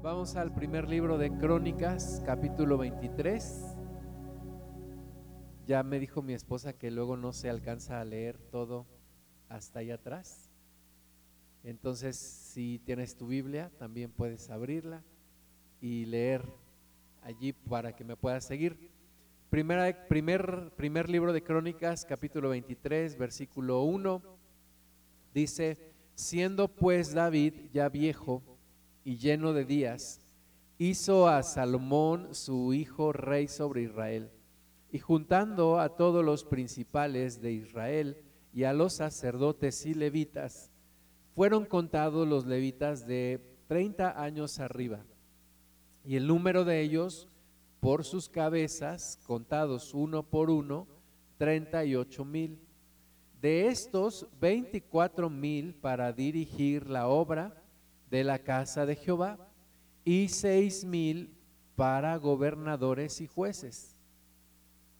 Vamos al primer libro de Crónicas, capítulo 23. Ya me dijo mi esposa que luego no se alcanza a leer todo hasta allá atrás. Entonces, si tienes tu Biblia, también puedes abrirla y leer allí para que me puedas seguir. Primera, primer, primer libro de Crónicas, capítulo 23, versículo 1, dice, siendo pues David ya viejo, y lleno de días, hizo a Salomón su hijo rey sobre Israel. Y juntando a todos los principales de Israel y a los sacerdotes y levitas, fueron contados los levitas de 30 años arriba. Y el número de ellos, por sus cabezas, contados uno por uno, 38 mil. De estos, 24 mil para dirigir la obra de la casa de Jehová y seis mil para gobernadores y jueces.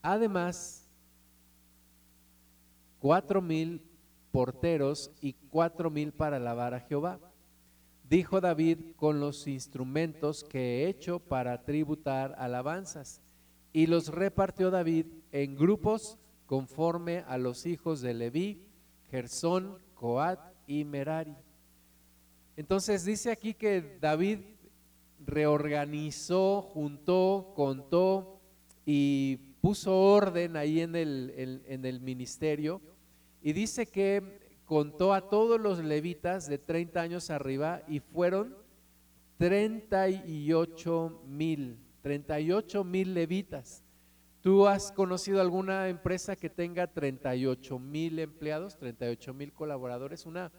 Además, cuatro mil porteros y cuatro mil para alabar a Jehová. Dijo David con los instrumentos que he hecho para tributar alabanzas. Y los repartió David en grupos conforme a los hijos de Leví, Gersón, Coat y Merari. Entonces dice aquí que David reorganizó, juntó, contó y puso orden ahí en el, en el ministerio y dice que contó a todos los levitas de 30 años arriba y fueron 38 mil, 38 mil levitas. ¿Tú has conocido alguna empresa que tenga 38 mil empleados, 38 mil colaboradores? Una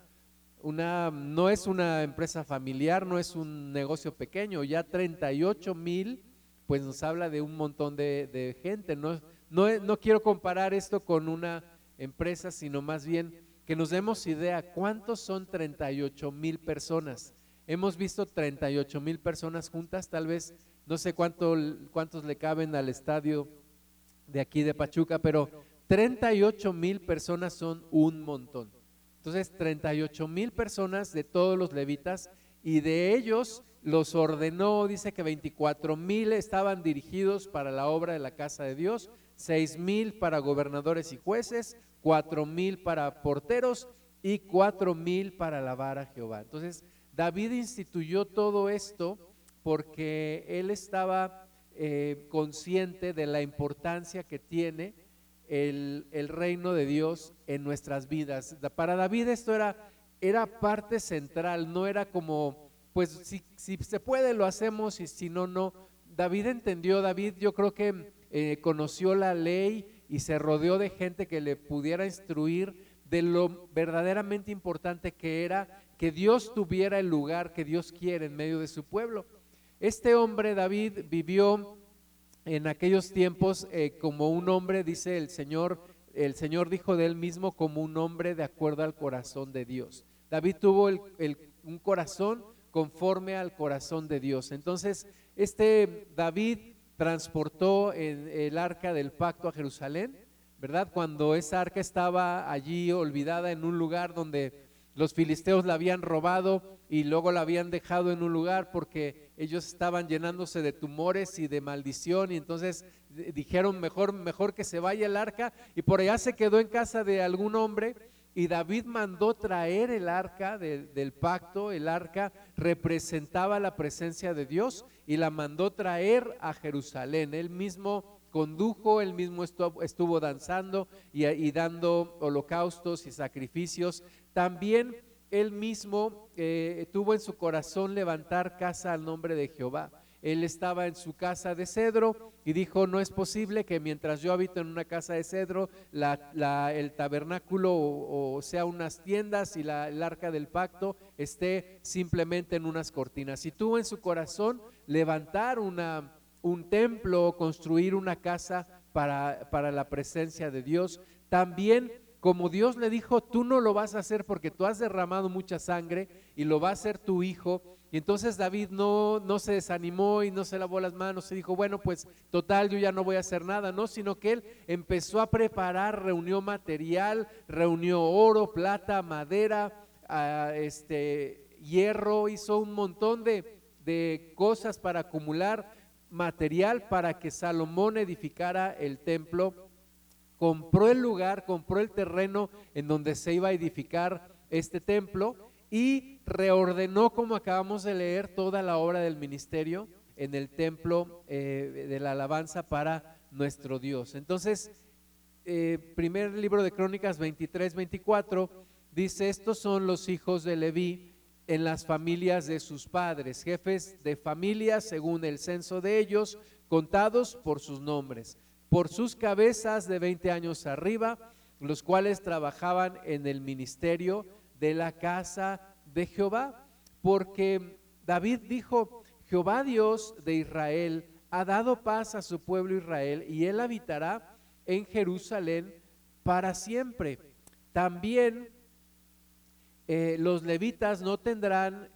una, no es una empresa familiar, no es un negocio pequeño, ya 38 mil, pues nos habla de un montón de, gente. No, no, no quiero comparar esto con una empresa, sino más bien que nos demos idea cuántos son 38 mil personas. Hemos visto 38 mil personas juntas, tal vez no sé cuánto, cuántos le caben al estadio de aquí de Pachuca, pero 38 mil personas son un montón. Entonces, 38 mil personas de todos los levitas y de ellos los ordenó, dice que 24 mil estaban dirigidos para la obra de la casa de Dios, 6 mil para gobernadores y jueces, 4 mil para porteros y 4 mil para alabar a Jehová. Entonces, David instituyó todo esto porque él estaba eh, consciente de la importancia que tiene el, reino de Dios en nuestras vidas. Para David esto era, era parte central, no era como, pues si, si se puede lo hacemos y si no, no. David entendió, David yo creo que eh, conoció la ley y se rodeó de gente que le pudiera instruir de lo verdaderamente importante que era que Dios tuviera el lugar que Dios quiere en medio de su pueblo. Este hombre, David, vivió en aquellos tiempos eh, como un hombre, dice el Señor, el Señor dijo de él mismo como un hombre de acuerdo al corazón de Dios. David tuvo un corazón conforme al corazón de Dios. Entonces, este David transportó el arca del pacto a Jerusalén, ¿verdad? Cuando esa arca estaba allí olvidada en un lugar donde los filisteos la habían robado y luego la habían dejado en un lugar porque ellos estaban llenándose de tumores y de maldición y entonces dijeron mejor, mejor que se vaya el arca y por allá se quedó en casa de algún hombre y David mandó traer el arca del pacto, el arca representaba la presencia de Dios y la mandó traer a Jerusalén. Él mismo condujo, él mismo estuvo, danzando y, y dando holocaustos y sacrificios. También él mismo eh, tuvo en su corazón levantar casa al nombre de Jehová. Él estaba en su casa de cedro y dijo, no es posible que mientras yo habito en una casa de cedro, el tabernáculo o, sea unas tiendas y la, el arca del pacto esté simplemente en unas cortinas. Y tuvo en su corazón levantar una, un templo, construir una casa para, para la presencia de Dios. También como Dios le dijo, tú no lo vas a hacer porque tú has derramado mucha sangre y lo va a hacer tu hijo. Y entonces David no, no se desanimó y no se lavó las manos y dijo, bueno, pues total, yo ya no voy a hacer nada, no, sino que él empezó a preparar, reunió material, reunió oro, plata, madera, ah, este, hierro, hizo un montón de, de cosas para acumular material para que Salomón edificara el templo. Compró el lugar, compró el terreno en donde se iba a edificar este templo y reordenó, como acabamos de leer, toda la obra del ministerio en el templo eh, de la alabanza para nuestro Dios. Entonces, eh, primer libro de Crónicas 23, 24, dice, estos son los hijos de Leví en las familias de sus padres, jefes de familias según el censo de ellos, contados por sus nombres, por sus cabezas de 20 años arriba, los cuales trabajaban en el ministerio de la casa de Jehová, porque David dijo, Jehová Dios de Israel ha dado paz a su pueblo Israel y él habitará en Jerusalén para siempre. También eh, los levitas no tendrán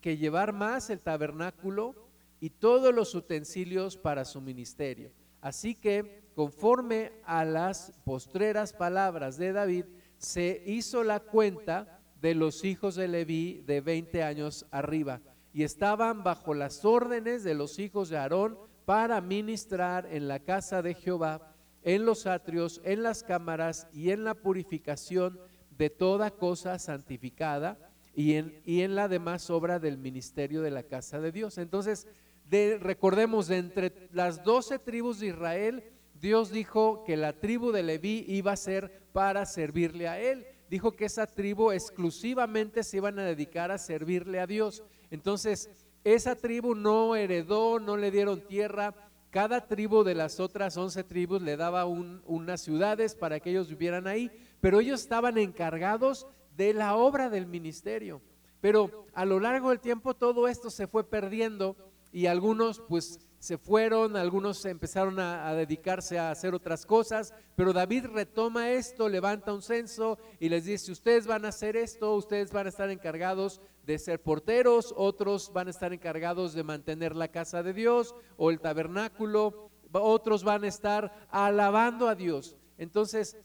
que llevar más el tabernáculo y todos los utensilios para su ministerio. Así que, conforme a las postreras palabras de David, se hizo la cuenta de los hijos de Leví de 20 años arriba y estaban bajo las órdenes de los hijos de Aarón para ministrar en la casa de Jehová, en los atrios, en las cámaras y en la purificación de toda cosa santificada y en, y en la demás obra del ministerio de la casa de Dios. Entonces, de, recordemos, de entre las doce tribus de Israel, Dios dijo que la tribu de Leví iba a ser para servirle a él dijo que esa tribu exclusivamente se iban a dedicar a servirle a Dios. Entonces, esa tribu no heredó, no le dieron tierra. Cada tribu de las otras once tribus le daba unas ciudades para que ellos vivieran ahí, pero ellos estaban encargados de la obra del ministerio. Pero a lo largo del tiempo todo esto se fue perdiendo y algunos pues se fueron, algunos empezaron a, dedicarse a hacer otras cosas, pero David retoma esto, levanta un censo y les dice, ustedes van a hacer esto, ustedes van a estar encargados de ser porteros, otros van a estar encargados de mantener la casa de Dios o el tabernáculo, otros van a estar alabando a Dios. Entonces,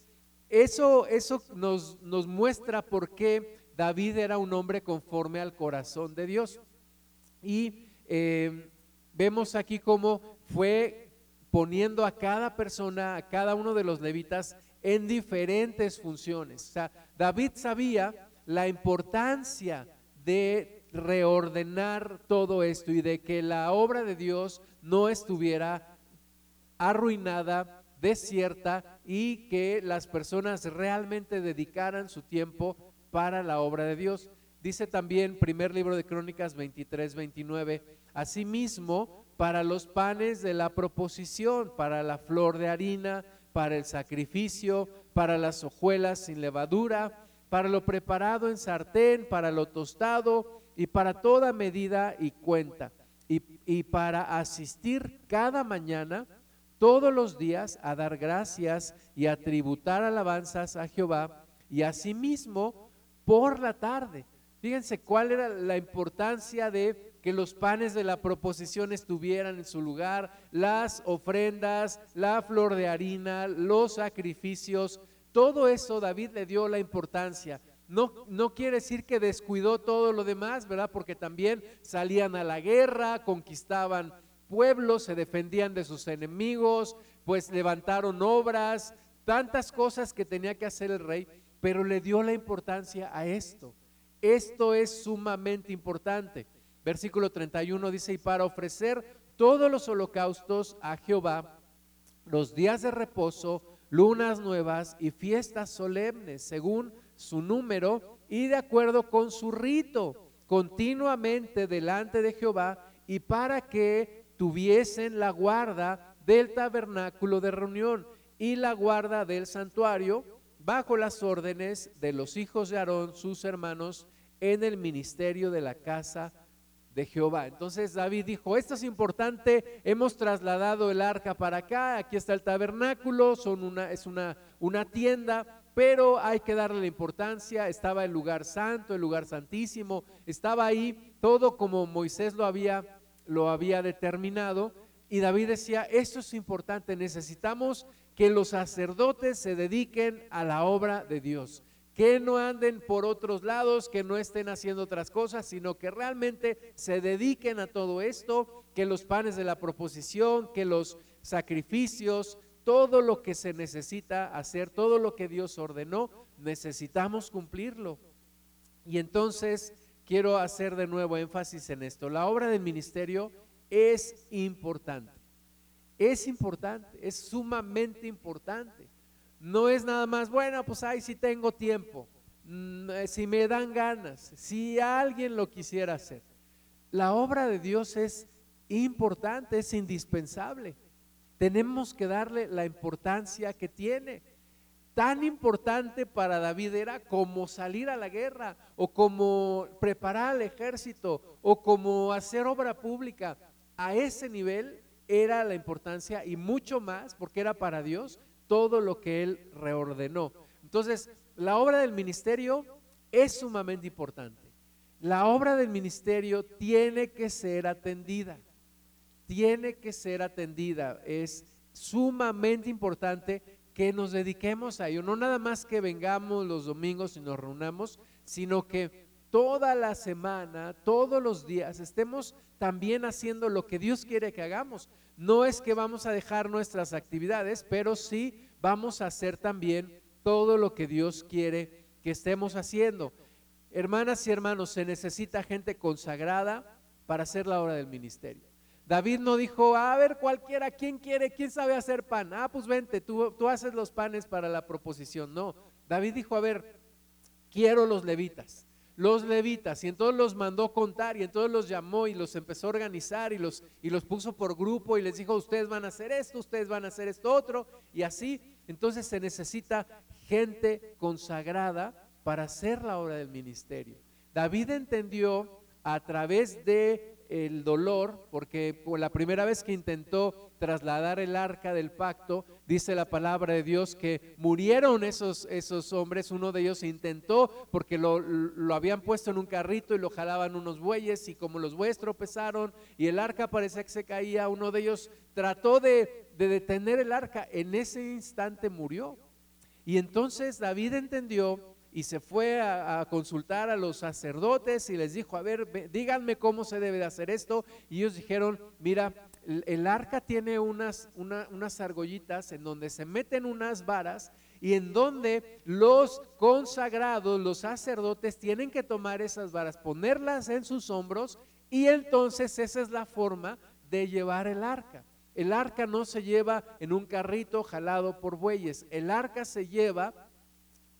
eso, eso nos, nos muestra por qué David era un hombre conforme al corazón de Dios. Y eh, vemos aquí cómo fue poniendo a cada persona, a cada uno de los levitas en diferentes funciones. O sea, David sabía la importancia de reordenar todo esto y de que la obra de Dios no estuviera arruinada, desierta y que las personas realmente dedicaran su tiempo para la obra de Dios. Dice también, primer libro de Crónicas 23, 29, Asimismo, para los panes de la proposición, para la flor de harina, para el sacrificio, para las hojuelas sin levadura, para lo preparado en sartén, para lo tostado y para toda medida y cuenta. Y, y para asistir cada mañana, todos los días, a dar gracias y a tributar alabanzas a Jehová, y asimismo por la tarde. Fíjense cuál era la importancia de que los panes de la proposición estuvieran en su lugar, las ofrendas, la flor de harina, los sacrificios, todo eso David le dio la importancia. No, no quiere decir que descuidó todo lo demás, ¿verdad? Porque también salían a la guerra, conquistaban pueblos, se defendían de sus enemigos, pues levantaron obras, tantas cosas que tenía que hacer el rey, pero le dio la importancia a esto. Esto es sumamente importante. Versículo 31 dice, y para ofrecer todos los holocaustos a Jehová, los días de reposo, lunas nuevas y fiestas solemnes, según su número y de acuerdo con su rito, continuamente delante de Jehová, y para que tuviesen la guarda del tabernáculo de reunión y la guarda del santuario, bajo las órdenes de los hijos de Aarón, sus hermanos, en el ministerio de la casa de Jehová. Entonces David dijo, esto es importante, hemos trasladado el arca para acá, aquí está el tabernáculo, son una, es una, tienda, pero hay que darle la importancia, estaba el lugar santo, el lugar santísimo, estaba ahí todo como Moisés lo había, lo había determinado, y David decía, esto es importante, necesitamos que los sacerdotes se dediquen a la obra de Dios que no anden por otros lados, que no estén haciendo otras cosas, sino que realmente se dediquen a todo esto, que los panes de la proposición, que los sacrificios, todo lo que se necesita hacer, todo lo que Dios ordenó, necesitamos cumplirlo. Y entonces quiero hacer de nuevo énfasis en esto. La obra del ministerio es importante. Es importante, es sumamente importante. No es nada más, bueno, pues ahí sí tengo tiempo, mm, eh, si me dan ganas, si alguien lo quisiera hacer. La obra de Dios es importante, es indispensable. Tenemos que darle la importancia que tiene. Tan importante para David era como salir a la guerra o como preparar al ejército o como hacer obra pública. A ese nivel era la importancia y mucho más porque era para Dios todo lo que él reordenó. Entonces, la obra del ministerio es sumamente importante. La obra del ministerio tiene que ser atendida. Tiene que ser atendida. Es sumamente importante que nos dediquemos a ello. No nada más que vengamos los domingos y nos reunamos, sino que toda la semana, todos los días, estemos también haciendo lo que Dios quiere que hagamos. No es que vamos a dejar nuestras actividades, pero sí vamos a hacer también todo lo que Dios quiere que estemos haciendo. Hermanas y hermanos, se necesita gente consagrada para hacer la obra del ministerio. David no dijo, a ver cualquiera, ¿quién quiere? ¿Quién sabe hacer pan? Ah, pues vente, tú, tú haces los panes para la proposición. No, David dijo, a ver, quiero los levitas los levitas y entonces los mandó contar y entonces los llamó y los empezó a organizar y los, y los puso por grupo y les dijo, ustedes van a hacer esto, ustedes van a hacer esto otro y así. Entonces se necesita gente consagrada para hacer la obra del ministerio. David entendió a través de el dolor, porque la primera vez que intentó trasladar el arca del pacto, dice la palabra de Dios que murieron esos, esos hombres, uno de ellos intentó porque lo, habían puesto en un carrito y lo jalaban unos bueyes y como los bueyes tropezaron y el arca parecía que se caía, uno de ellos trató de, de detener el arca, en ese instante murió. Y entonces David entendió y se fue a, consultar a los sacerdotes y les dijo, a ver, díganme cómo se debe de hacer esto. Y ellos dijeron, mira, el, arca tiene unas, unas argollitas en donde se meten unas varas y en donde los consagrados, los sacerdotes, tienen que tomar esas varas, ponerlas en sus hombros y entonces esa es la forma de llevar el arca. El arca no se lleva en un carrito jalado por bueyes, el arca se lleva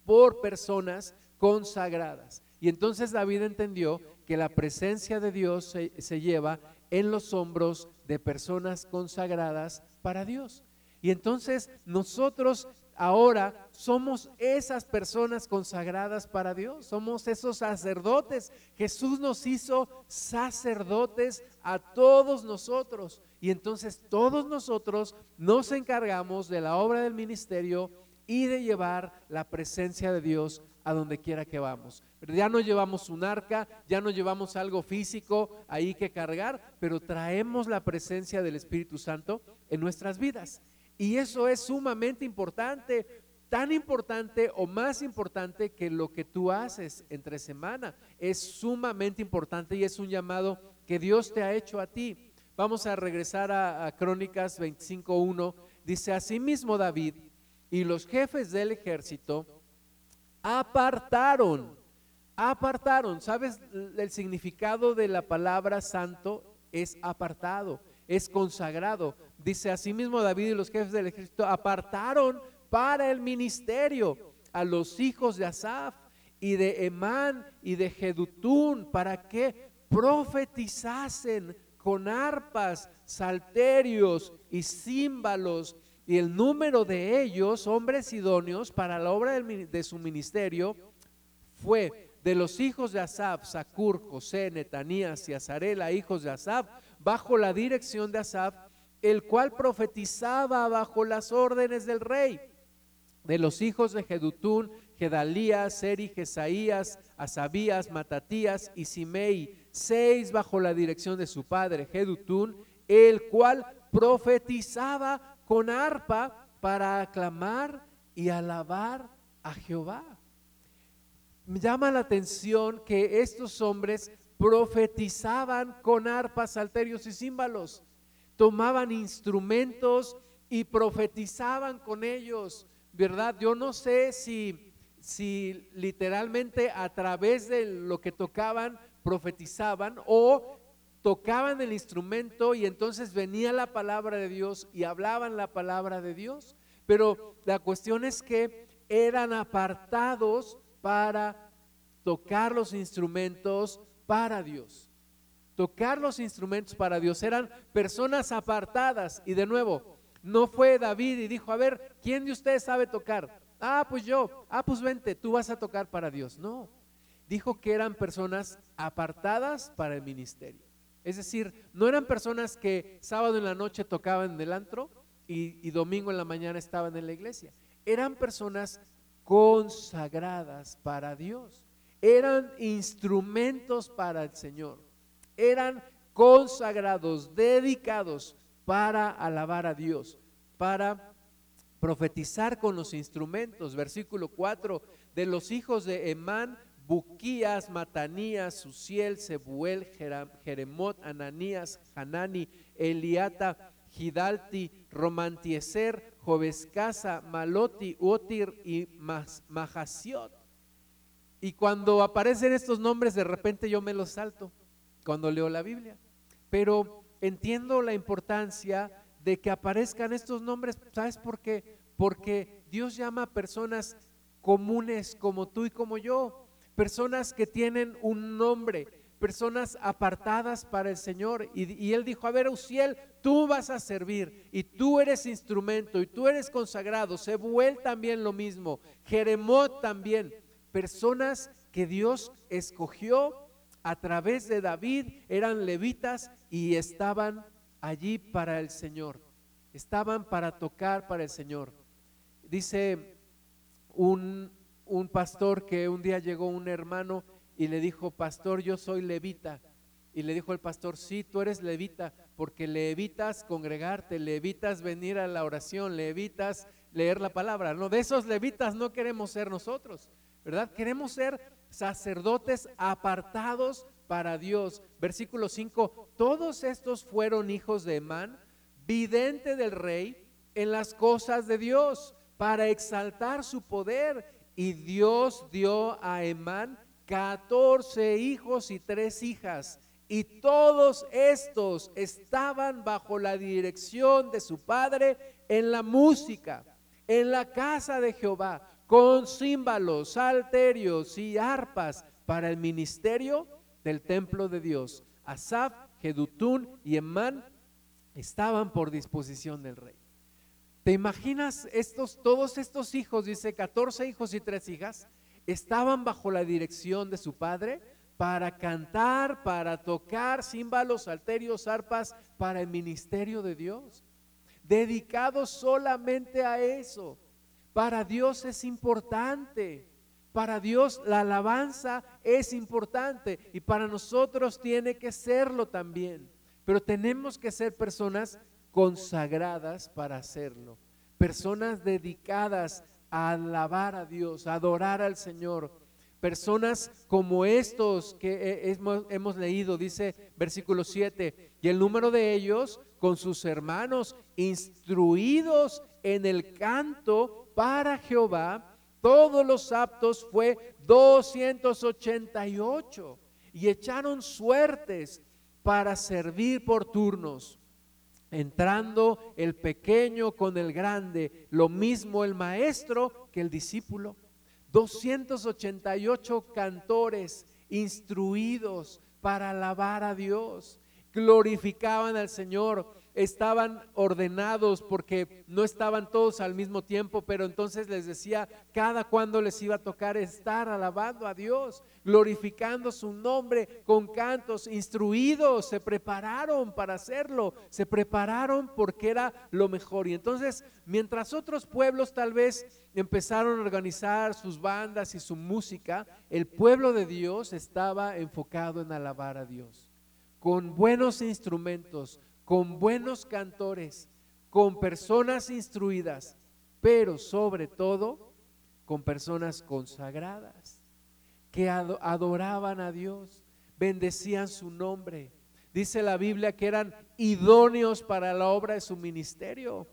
por personas consagradas. Y entonces David entendió que la presencia de Dios se, lleva en los hombros de personas consagradas para Dios. Y entonces nosotros ahora somos esas personas consagradas para Dios, somos esos sacerdotes. Jesús nos hizo sacerdotes a todos nosotros. Y entonces todos nosotros nos encargamos de la obra del ministerio y de llevar la presencia de Dios a donde quiera que vamos. Ya no llevamos un arca, ya no llevamos algo físico ahí que cargar, pero traemos la presencia del Espíritu Santo en nuestras vidas. Y eso es sumamente importante, tan importante o más importante que lo que tú haces entre semana. Es sumamente importante y es un llamado que Dios te ha hecho a ti. Vamos a regresar a, a Crónicas 25.1. Dice, asimismo David, y los jefes del ejército apartaron, apartaron. ¿Sabes? El significado de la palabra santo es apartado, es consagrado. Dice asimismo David y los jefes del ejército apartaron para el ministerio a los hijos de Asaf y de Emán y de Jedutún para que profetizasen con arpas, salterios y címbalos y el número de ellos, hombres idóneos para la obra de su ministerio, fue de los hijos de Asaf, Sacur, José, Netanías y Azarela, hijos de Asaf, bajo la dirección de Asaf, el cual profetizaba bajo las órdenes del rey. De los hijos de Jedutún, Gedalías, Seri, Jesaías, Asabías, Matatías y Simei, seis bajo la dirección de su padre Jedutún, el cual profetizaba con arpa para aclamar y alabar a Jehová. me llama la atención que estos hombres profetizaban con arpas, salterios y címbalos. Tomaban instrumentos y profetizaban con ellos, ¿verdad? Yo no sé si, si literalmente a través de lo que tocaban profetizaban o tocaban el instrumento y entonces venía la palabra de Dios y hablaban la palabra de Dios. Pero la cuestión es que eran apartados para tocar los instrumentos para Dios. Tocar los instrumentos para Dios. Eran personas apartadas. Y de nuevo, no fue David y dijo, a ver, ¿quién de ustedes sabe tocar? Ah, pues yo. Ah, pues vente, tú vas a tocar para Dios. No. Dijo que eran personas apartadas para el ministerio. Es decir, no eran personas que sábado en la noche tocaban en el antro y, domingo en la mañana estaban en la iglesia. Eran personas consagradas para Dios. Eran instrumentos para el Señor. Eran consagrados, dedicados para alabar a Dios, para profetizar con los instrumentos. Versículo 4, de los hijos de Emán, Buquías, Matanías, Susiel, Sebuel, Jeremot, Ananías, Hanani, Eliata, Gidalti, Romantieser, Jovescasa, Maloti, Otir y Mahasiot. Y cuando aparecen estos nombres, de repente yo me los salto cuando leo la Biblia. Pero entiendo la importancia de que aparezcan estos nombres. ¿Sabes por qué? Porque Dios llama a personas comunes como tú y como yo. Personas que tienen un nombre, personas apartadas para el Señor. Y, Él dijo, a ver, Uziel, tú vas a servir y tú eres instrumento y tú eres consagrado. Sebuel también lo mismo. Jeremot también. Personas que Dios escogió a través de David, eran levitas y estaban allí para el Señor. Estaban para tocar para el Señor. Dice un, un pastor que un día llegó un hermano y le dijo, pastor, yo soy levita. Y le dijo el pastor, sí, tú eres levita, porque le evitas congregarte, le evitas venir a la oración, le evitas leer la palabra. No, de esos levitas no queremos ser nosotros, ¿verdad? Queremos ser sacerdotes apartados para Dios. Versículo 5, todos estos fueron hijos de Emán, vidente del rey en las cosas de Dios, para exaltar su poder. Y Dios dio a Emán 14 hijos y tres hijas. Y todos estos estaban bajo la dirección de su padre en la música, en la casa de Jehová, con címbalos, salterios y arpas para el ministerio del templo de Dios. Asaf, Jedutún y Emán estaban por disposición del rey. ¿Te imaginas estos, todos estos hijos, dice 14 hijos y tres hijas, estaban bajo la dirección de su padre para cantar, para tocar címbalos, salterios, arpas, para el ministerio de Dios. Dedicados solamente a eso. Para Dios es importante. Para Dios la alabanza es importante y para nosotros tiene que serlo también. Pero tenemos que ser personas consagradas para hacerlo. Personas dedicadas a alabar a Dios, a adorar al Señor. Personas como estos que hemos, leído, dice versículo 7, y el número de ellos con sus hermanos instruidos en el canto para Jehová, todos los aptos fue 288 y echaron suertes para servir por turnos entrando el pequeño con el grande, lo mismo el maestro que el discípulo. 288 cantores instruidos para alabar a Dios, glorificaban al Señor estaban ordenados porque no estaban todos al mismo tiempo, pero entonces les decía cada cuando les iba a tocar estar alabando a Dios, glorificando su nombre con cantos, instruidos, se prepararon para hacerlo, se prepararon porque era lo mejor. Y entonces, mientras otros pueblos tal vez empezaron a organizar sus bandas y su música, el pueblo de Dios estaba enfocado en alabar a Dios, con buenos instrumentos, con buenos cantores, con personas instruidas, pero sobre todo con personas consagradas, que adoraban a Dios, bendecían su nombre. Dice la Biblia que eran idóneos para la obra de su ministerio.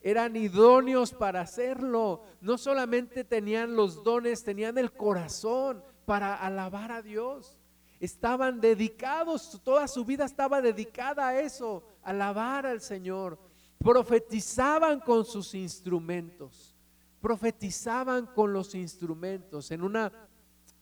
Eran idóneos para hacerlo. No solamente tenían los dones, tenían el corazón para alabar a Dios. Estaban dedicados, toda su vida estaba dedicada a eso, alabar al Señor. Profetizaban con sus instrumentos profetizaban con los instrumentos. En una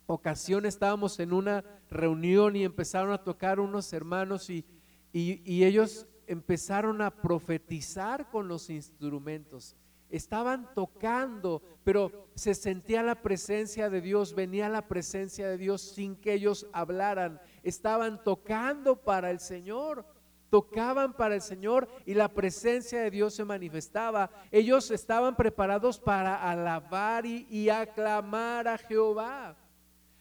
ocasión estábamos en una reunión y empezaron a tocar unos hermanos y, ellos empezaron a profetizar con los instrumentos. Estaban tocando, pero se sentía la presencia de Dios, venía la presencia de Dios sin que ellos hablaran. Estaban tocando para el Señor tocaban para el Señor y la presencia de Dios se manifestaba. Ellos estaban preparados para alabar y, aclamar a Jehová.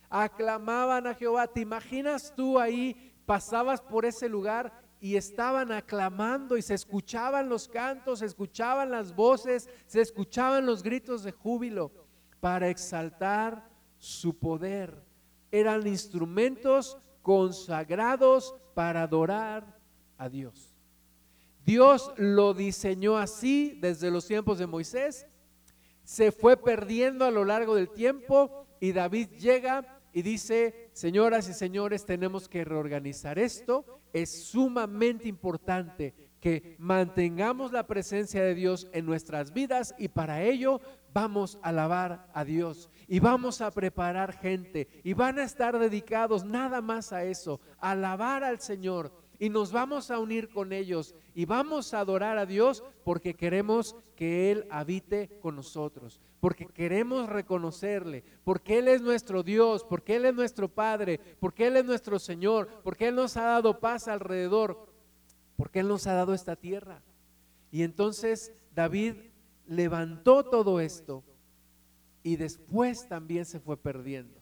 Aclamaban a Jehová. ¿Te imaginas tú ahí? Pasabas por ese lugar y estaban aclamando y se escuchaban los cantos, se escuchaban las voces, se escuchaban los gritos de júbilo para exaltar su poder. Eran instrumentos consagrados para adorar a Dios. Dios lo diseñó así desde los tiempos de Moisés, se fue perdiendo a lo largo del tiempo y David llega y dice, señoras y señores, tenemos que reorganizar esto, es sumamente importante que mantengamos la presencia de Dios en nuestras vidas y para ello vamos a alabar a Dios y vamos a preparar gente y van a estar dedicados nada más a eso, a alabar al Señor y nos vamos a unir con ellos y vamos a adorar a Dios porque queremos que Él habite con nosotros, porque queremos reconocerle, porque Él es nuestro Dios, porque Él es nuestro Padre, porque Él es nuestro Señor, porque Él nos ha dado paz alrededor, porque Él nos ha dado esta tierra. Y entonces David levantó todo esto y después también se fue perdiendo.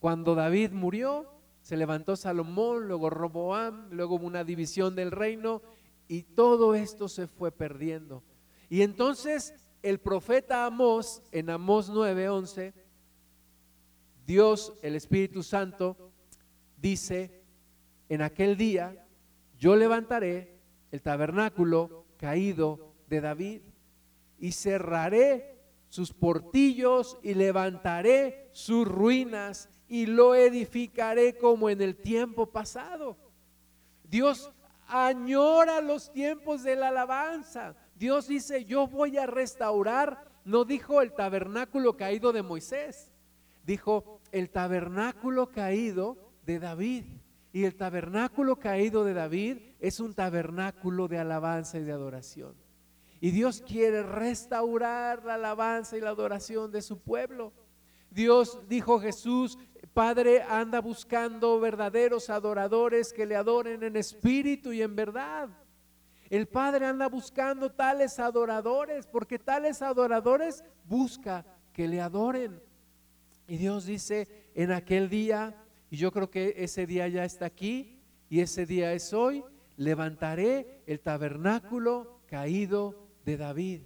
Cuando David murió, se levantó Salomón, luego Roboam, luego hubo una división del reino y todo esto se fue perdiendo. Y entonces el profeta Amós, en Amós 9:11, Dios, el Espíritu Santo, dice, en aquel día yo levantaré el tabernáculo caído de David y cerraré sus portillos y levantaré sus ruinas y lo edificaré como en el tiempo pasado. Dios añora los tiempos de la alabanza. Dios dice, yo voy a restaurar, no dijo el tabernáculo caído de Moisés, dijo el tabernáculo caído de David. Y el tabernáculo caído de David es un tabernáculo de alabanza y de adoración. Y Dios quiere restaurar la alabanza y la adoración de su pueblo. Dios dijo Jesús, Padre anda buscando verdaderos adoradores que le adoren en espíritu y en verdad. El Padre anda buscando tales adoradores, porque tales adoradores busca que le adoren. Y Dios dice en aquel día, y yo creo que ese día ya está aquí, y ese día es hoy, levantaré el tabernáculo caído de David.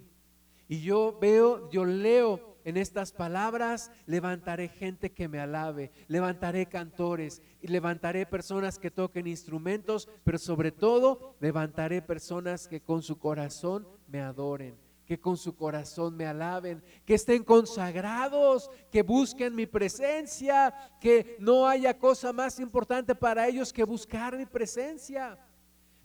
Y yo veo, yo leo en estas palabras levantaré gente que me alabe, levantaré cantores y levantaré personas que toquen instrumentos, pero sobre todo levantaré personas que con su corazón me adoren que con su corazón me alaben, que estén consagrados, que busquen mi presencia, que no haya cosa más importante para ellos que buscar mi presencia.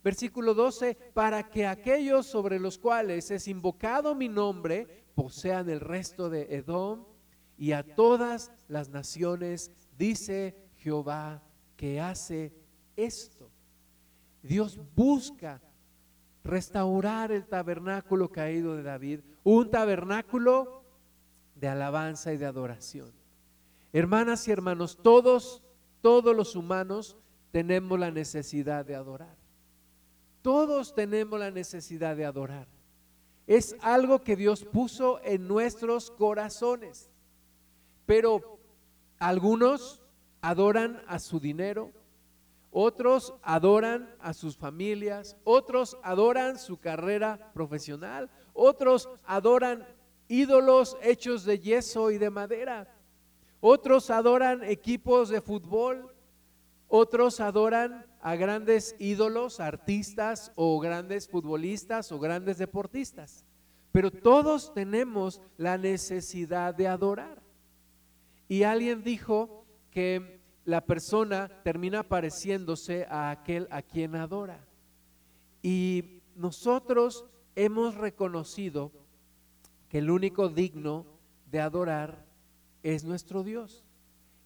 Versículo 12, para que aquellos sobre los cuales es invocado mi nombre posean el resto de Edom y a todas las naciones, dice Jehová, que hace esto. Dios busca restaurar el tabernáculo caído de David, un tabernáculo de alabanza y de adoración. Hermanas y hermanos, todos, todos los humanos tenemos la necesidad de adorar. Todos tenemos la necesidad de adorar. Es algo que Dios puso en nuestros corazones. Pero algunos adoran a su dinero, otros adoran a sus familias, otros adoran su carrera profesional, otros adoran ídolos hechos de yeso y de madera. otros adoran equipos de fútbol, otros adoran a grandes ídolos, artistas o grandes futbolistas o grandes deportistas. Pero todos tenemos la necesidad de adorar. Y alguien dijo que la persona termina pareciéndose a aquel a quien adora. Y nosotros hemos reconocido que el único digno de adorar es nuestro Dios.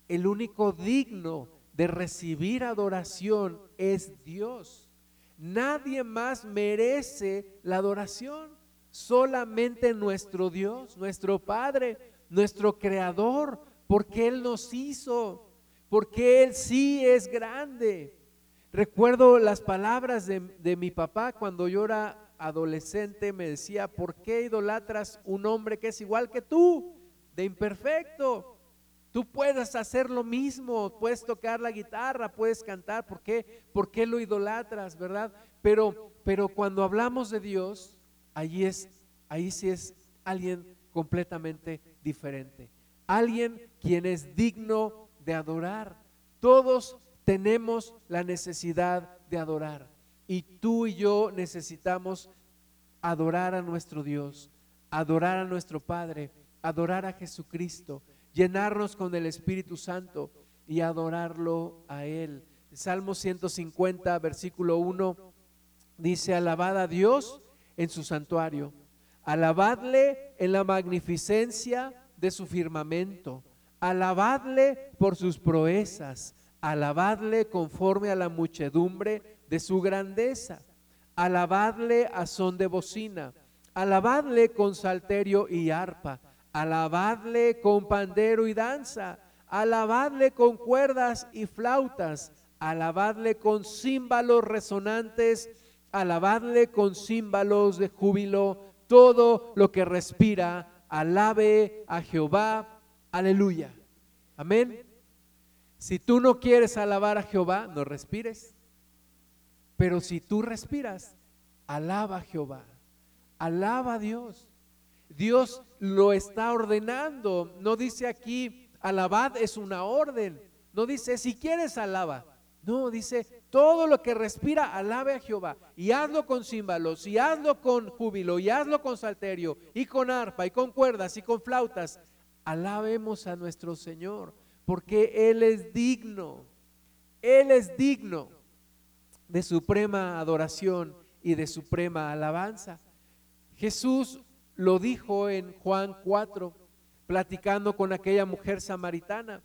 El único digno de recibir adoración es Dios. Nadie más merece la adoración, solamente nuestro Dios, nuestro Padre, nuestro Creador, porque Él nos hizo, porque Él sí es grande. Recuerdo las palabras de, de mi papá cuando yo era adolescente, me decía, ¿por qué idolatras un hombre que es igual que tú, de imperfecto? Tú puedes hacer lo mismo, puedes tocar la guitarra, puedes cantar, ¿por qué? ¿Por qué lo idolatras, verdad? Pero, pero cuando hablamos de Dios, ahí es, ahí sí es alguien completamente diferente. Alguien quien es digno de adorar. Todos tenemos la necesidad de adorar. Y tú y yo necesitamos adorar a nuestro Dios, adorar a nuestro Padre, adorar a Jesucristo llenarnos con el Espíritu Santo y adorarlo a Él. Salmo 150, versículo 1, dice, alabad a Dios en su santuario, alabadle en la magnificencia de su firmamento, alabadle por sus proezas, alabadle conforme a la muchedumbre de su grandeza, alabadle a son de bocina, alabadle con salterio y arpa alabadle con pandero y danza, alabadle con cuerdas y flautas, alabadle con címbalos resonantes, alabadle con címbalos de júbilo, todo lo que respira, alabe a Jehová, aleluya. Amén. Si tú no quieres alabar a Jehová, no respires. Pero si tú respiras, alaba a Jehová, alaba a Dios. Dios lo está ordenando. No dice aquí, alabad es una orden. No dice, si quieres, alaba. No, dice, todo lo que respira, alabe a Jehová. Y hazlo con címbalos, y hazlo con júbilo, y hazlo con salterio, y con arpa, y con cuerdas, y con flautas. Alabemos a nuestro Señor, porque Él es digno. Él es digno de suprema adoración y de suprema alabanza. Jesús lo dijo en Juan 4, platicando con aquella mujer samaritana.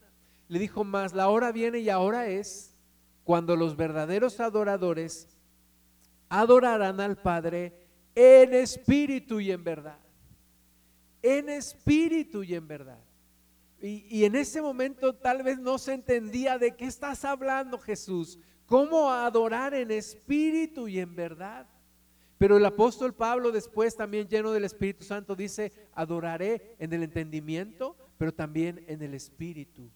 Le dijo más, la hora viene y ahora es cuando los verdaderos adoradores adorarán al Padre en espíritu y en verdad. En espíritu y en verdad. Y, y, en ese momento tal vez no se entendía de qué estás hablando Jesús. ¿Cómo adorar en espíritu y en verdad? Pero el apóstol Pablo después también lleno del Espíritu Santo dice, adoraré en el entendimiento, pero también en el Espíritu.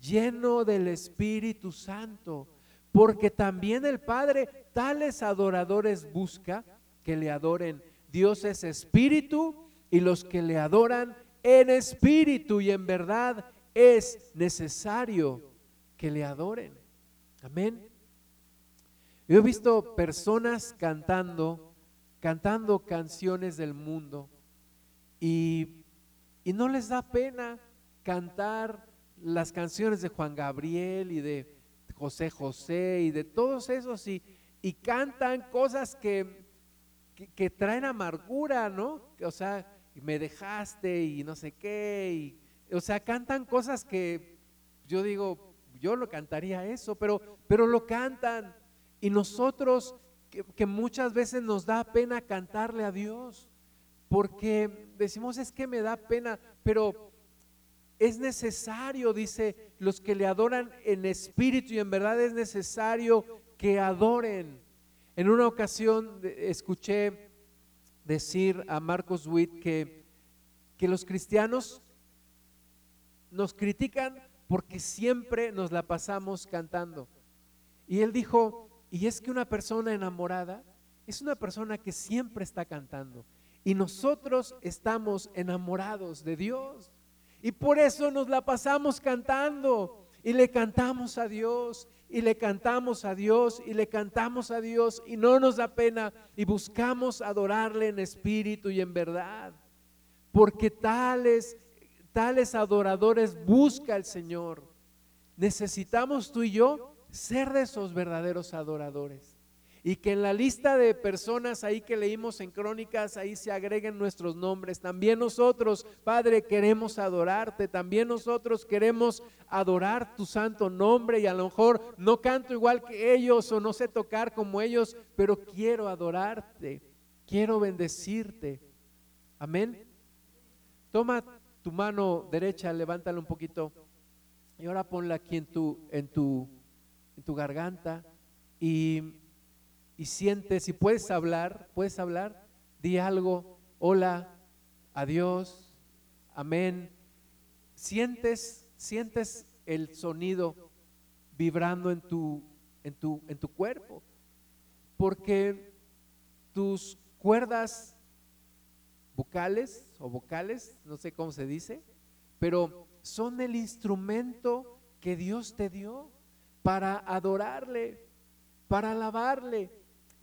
Lleno del Espíritu Santo, porque también el Padre tales adoradores busca que le adoren. Dios es Espíritu y los que le adoran en espíritu y en verdad es necesario que le adoren. Amén. Yo he visto personas cantando cantando canciones del mundo y, no les da pena cantar las canciones de Juan Gabriel y de José José y de todos esos y, y cantan cosas que, que, traen amargura, ¿no? O sea, me dejaste y no sé qué, y, o sea, cantan cosas que yo digo, yo lo cantaría eso, pero, pero lo cantan y nosotros que, muchas veces nos da pena cantarle a Dios, porque decimos es que me da pena, pero es necesario, dice, los que le adoran en espíritu y en verdad es necesario que adoren. En una ocasión escuché decir a Marcos Witt que, que los cristianos nos critican porque siempre nos la pasamos cantando. Y él dijo, y es que una persona enamorada es una persona que siempre está cantando. Y nosotros estamos enamorados de Dios. Y por eso nos la pasamos cantando y le cantamos a Dios y le cantamos a Dios y le cantamos a Dios y no nos da pena y buscamos adorarle en espíritu y en verdad. Porque tales, tales adoradores busca el Señor. Necesitamos tú y yo ser de esos verdaderos adoradores y que en la lista de personas ahí que leímos en crónicas, ahí se agreguen nuestros nombres. También nosotros, Padre, queremos adorarte, también nosotros queremos adorar tu santo nombre y a lo mejor no canto igual que ellos o no sé tocar como ellos, pero quiero adorarte, quiero bendecirte. Amén. Toma tu mano derecha, levántala un poquito y ahora ponla aquí en tu, en tu, en tu garganta y y sientes, si puedes hablar, puedes hablar, di algo, hola, adiós, amén. Sientes, sientes el sonido vibrando en tu, en tu, en tu cuerpo, porque tus cuerdas vocales o vocales, no sé cómo se dice, pero son el instrumento que Dios te dio para adorarle, para alabarle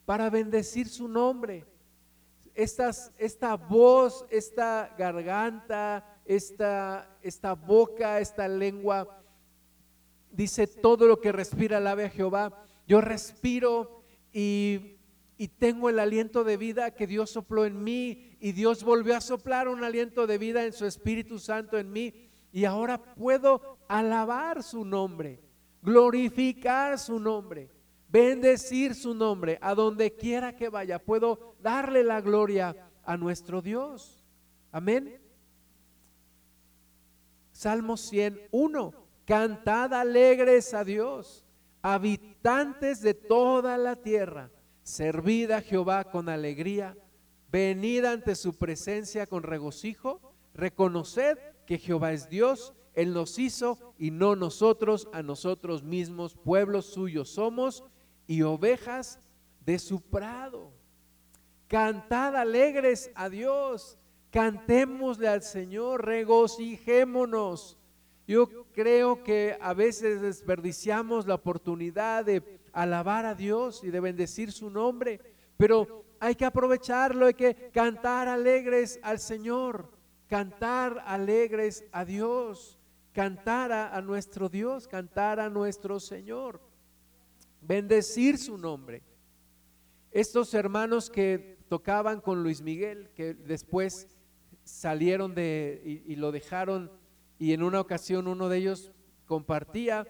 para bendecir su nombre. Esta voz, esta garganta, esta, esta boca, esta lengua, dice todo lo que respira alabe a Jehová. Yo respiro y, y tengo el aliento de vida que Dios sopló en mí y Dios volvió a soplar un aliento de vida en su Espíritu Santo en mí y ahora puedo alabar su nombre, glorificar su nombre bendecir su nombre a donde quiera que vaya. Puedo darle la gloria a nuestro Dios. Amén. Salmo 101. Cantad alegres a Dios, habitantes de toda la tierra. Servid a Jehová con alegría. Venid ante su presencia con regocijo. Reconoced que Jehová es Dios. Él nos hizo y no nosotros a nosotros mismos, pueblos suyos somos y ovejas de su prado. Cantad alegres a Dios, cantémosle al Señor, regocijémonos. Yo creo que a veces desperdiciamos la oportunidad de alabar a Dios y de bendecir su nombre, pero hay que aprovecharlo, hay que cantar alegres al Señor, cantar alegres a Dios, cantar a, nuestro Dios, cantar a nuestro Señor bendecir su nombre. Estos hermanos que tocaban con Luis Miguel, que después salieron de y, lo dejaron y en una ocasión uno de ellos compartía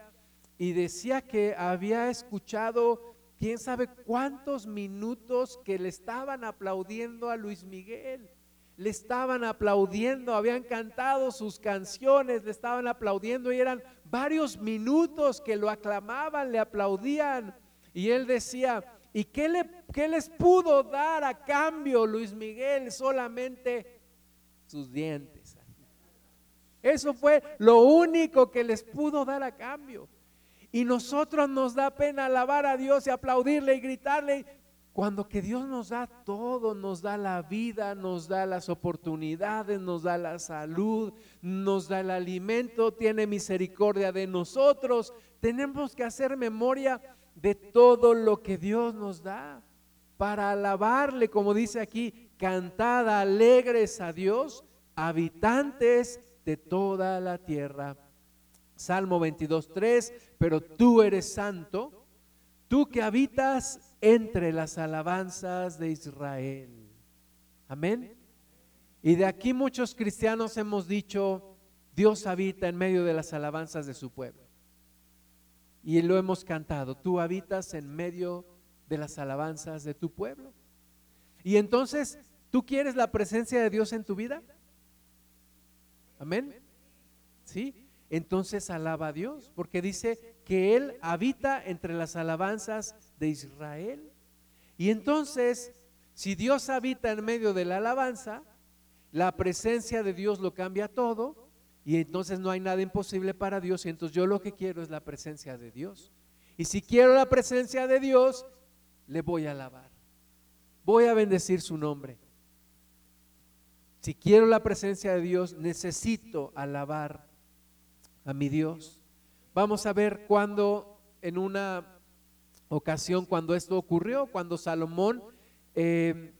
y decía que había escuchado quién sabe cuántos minutos que le estaban aplaudiendo a Luis Miguel le estaban aplaudiendo, habían cantado sus canciones, le estaban aplaudiendo y eran varios minutos que lo aclamaban, le aplaudían. Y él decía, ¿y qué, le, qué les pudo dar a cambio Luis Miguel? Solamente sus dientes. Eso fue lo único que les pudo dar a cambio. Y nosotros nos da pena alabar a Dios y aplaudirle y gritarle, cuando que Dios nos da todo, nos da la vida, nos da las oportunidades, nos da la salud, nos da el alimento, tiene misericordia de nosotros, tenemos que hacer memoria de todo lo que Dios nos da para alabarle, como dice aquí, cantad alegres a Dios, habitantes de toda la tierra. Salmo 22.3, pero tú eres santo tú que habitas entre las alabanzas de Israel. Amén. Y de aquí muchos cristianos hemos dicho, Dios habita en medio de las alabanzas de su pueblo. Y lo hemos cantado, tú habitas en medio de las alabanzas de tu pueblo. Y entonces, ¿tú quieres la presencia de Dios en tu vida? Amén. ¿Sí? Entonces alaba a Dios, porque dice que Él habita entre las alabanzas de Israel. Y entonces, si Dios habita en medio de la alabanza, la presencia de Dios lo cambia todo, y entonces no hay nada imposible para Dios, y entonces yo lo que quiero es la presencia de Dios. Y si quiero la presencia de Dios, le voy a alabar. Voy a bendecir su nombre. si quiero la presencia de Dios, necesito alabar a mi Dios. Vamos a ver cuando en una ocasión, cuando esto ocurrió, cuando Salomón eh,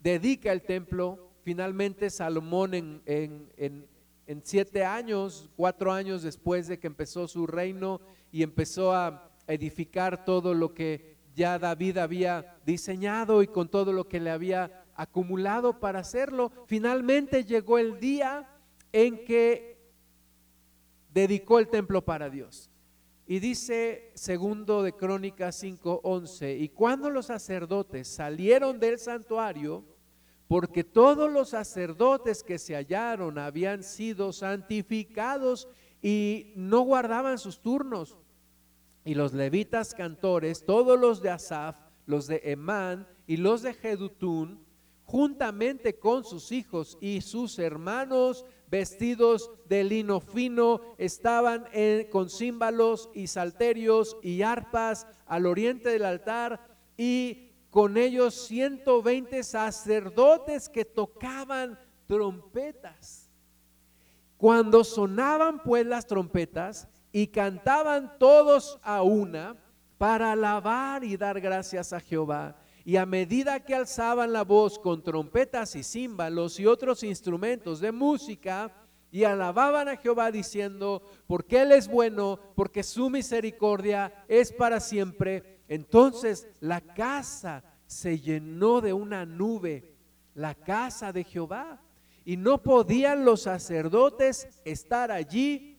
dedica el templo, finalmente Salomón en, en, en siete años, cuatro años después de que empezó su reino y empezó a edificar todo lo que ya David había diseñado y con todo lo que le había acumulado para hacerlo, finalmente llegó el día en que dedicó el templo para Dios. Y dice segundo de Crónicas 5:11, y cuando los sacerdotes salieron del santuario, porque todos los sacerdotes que se hallaron habían sido santificados y no guardaban sus turnos. Y los levitas cantores, todos los de Asaf, los de Emán y los de Jedutún, juntamente con sus hijos y sus hermanos, vestidos de lino fino, estaban con címbalos y salterios y arpas al oriente del altar y con ellos 120 sacerdotes que tocaban trompetas. Cuando sonaban pues las trompetas y cantaban todos a una para alabar y dar gracias a Jehová. Y a medida que alzaban la voz con trompetas y címbalos y otros instrumentos de música, y alababan a Jehová diciendo, porque Él es bueno, porque su misericordia es para siempre entonces la casa se llenó de una nube, la casa de Jehová, y no podían los sacerdotes estar allí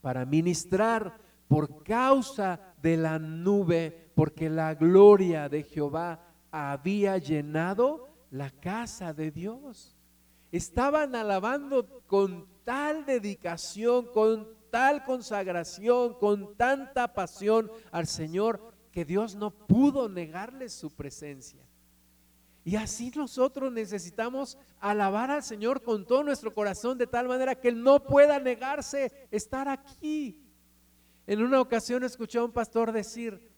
para ministrar por causa de la nube, porque la gloria de Jehová había llenado la casa de Dios. Estaban alabando con tal dedicación, con tal consagración, con tanta pasión al Señor, que Dios no pudo negarles su presencia. Y así nosotros necesitamos alabar al Señor con todo nuestro corazón de tal manera que Él no pueda negarse estar aquí. En una ocasión escuché a un pastor decir,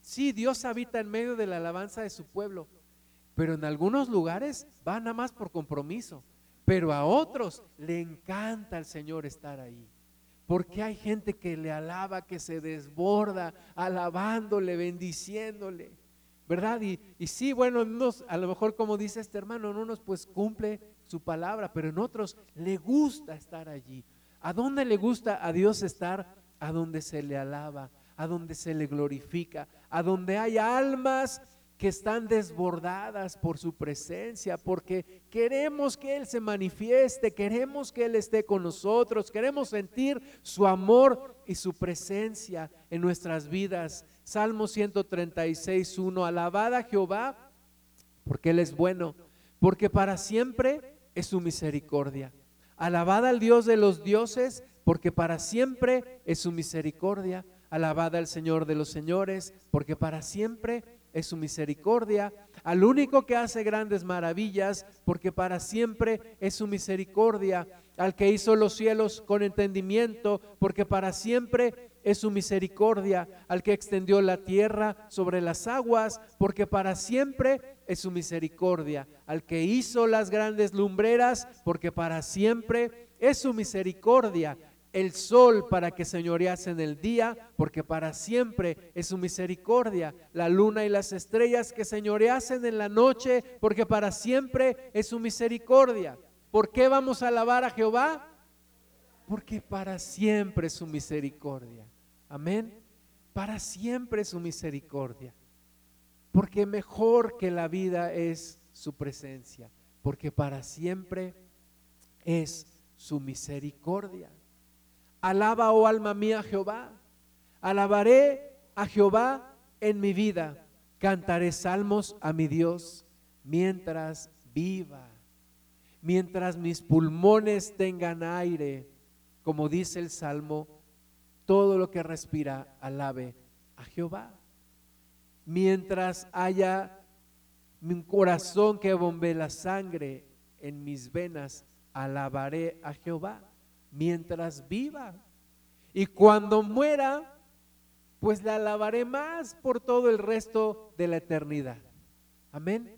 sí, Dios habita en medio de la alabanza de su pueblo, pero en algunos lugares va nada más por compromiso, pero a otros le encanta al Señor estar ahí. Porque hay gente que le alaba, que se desborda, alabándole, bendiciéndole, ¿verdad? Y, sí, bueno, unos, a lo mejor como dice este hermano, en unos pues cumple su palabra, pero en otros le gusta estar allí. ¿A dónde le gusta a Dios estar? A donde se le alaba, a donde se le glorifica, a donde hay almas que están desbordadas por su presencia, porque queremos que Él se manifieste, queremos que Él esté con nosotros, queremos sentir su amor y su presencia en nuestras vidas. Salmo 136, 1, alabad a Jehová, porque Él es bueno, porque para siempre es su misericordia. Alabad al Dios de los dioses, porque para siempre es su misericordia. Alabad al Señor de los señores, porque para siempre es su misericordia, al único que hace grandes maravillas, porque para siempre es su misericordia, al que hizo los cielos con entendimiento, porque para siempre es su misericordia, al que extendió la tierra sobre las aguas, porque para siempre es su misericordia, al que hizo las grandes lumbreras, porque para siempre es su misericordia el sol para que señorease el día, porque para siempre es su misericordia, la luna y las estrellas que señoreasen en la noche, porque para siempre es su misericordia. ¿Por qué vamos a alabar a Jehová? Porque para siempre es su misericordia. Amén. Para siempre es su misericordia. Porque mejor que la vida es su presencia, porque para siempre es su misericordia. Alaba, oh alma mía, Jehová. Alabaré a Jehová en mi vida. Cantaré salmos a mi Dios mientras viva. Mientras mis pulmones tengan aire, como dice el Salmo, todo lo que respira, alabe a Jehová. Mientras haya mi corazón que bombe la sangre en mis venas, alabaré a Jehová mientras viva. Y cuando muera, pues la alabaré más por todo el resto de la eternidad. Amén.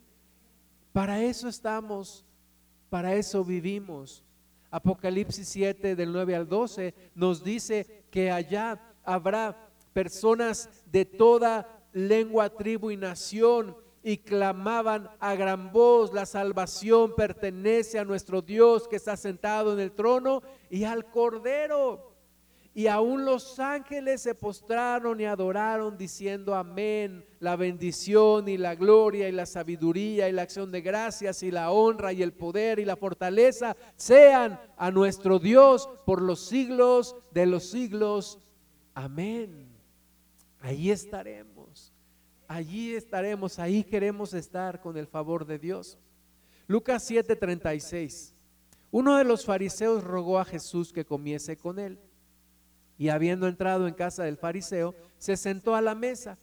Para eso estamos Para eso vivimos. Apocalipsis 7 del 9 al 12 nos dice que allá habrá personas de toda lengua, tribu y nación y clamaban a gran voz, la salvación pertenece a nuestro Dios que está sentado en el trono y al Cordero. Y aún los ángeles se postraron y adoraron diciendo amén, la bendición y la gloria y la sabiduría y la acción de gracias y la honra y el poder y la fortaleza sean a nuestro Dios por los siglos de los siglos. Amén. Ahí estaremos. Allí estaremos, ahí queremos estar con el favor de Dios. Lucas 7:36. Uno de los fariseos rogó a Jesús que comiese con él y habiendo entrado en casa del fariseo, se sentó a la mesa.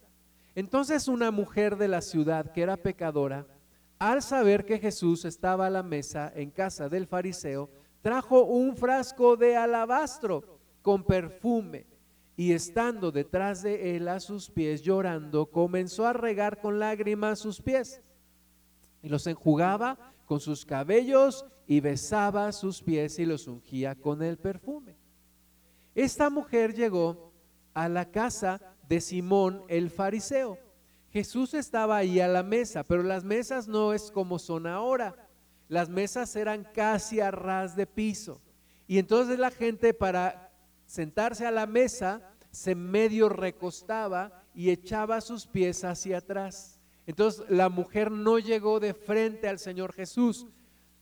Entonces una mujer de la ciudad que era pecadora, al saber que Jesús estaba a la mesa en casa del fariseo, trajo un frasco de alabastro con perfume y estando detrás de él a sus pies llorando, comenzó a regar con lágrimas sus pies y los enjugaba con sus cabellos y besaba sus pies y los ungía con el perfume. Esta mujer llegó a la casa de Simón el fariseo. Jesús estaba ahí a la mesa, pero las mesas no es como son ahora. Las mesas eran casi a ras de piso. Y entonces la gente para sentarse a la mesa se medio recostaba y echaba sus pies hacia atrás. Entonces la mujer no llegó de frente al Señor Jesús,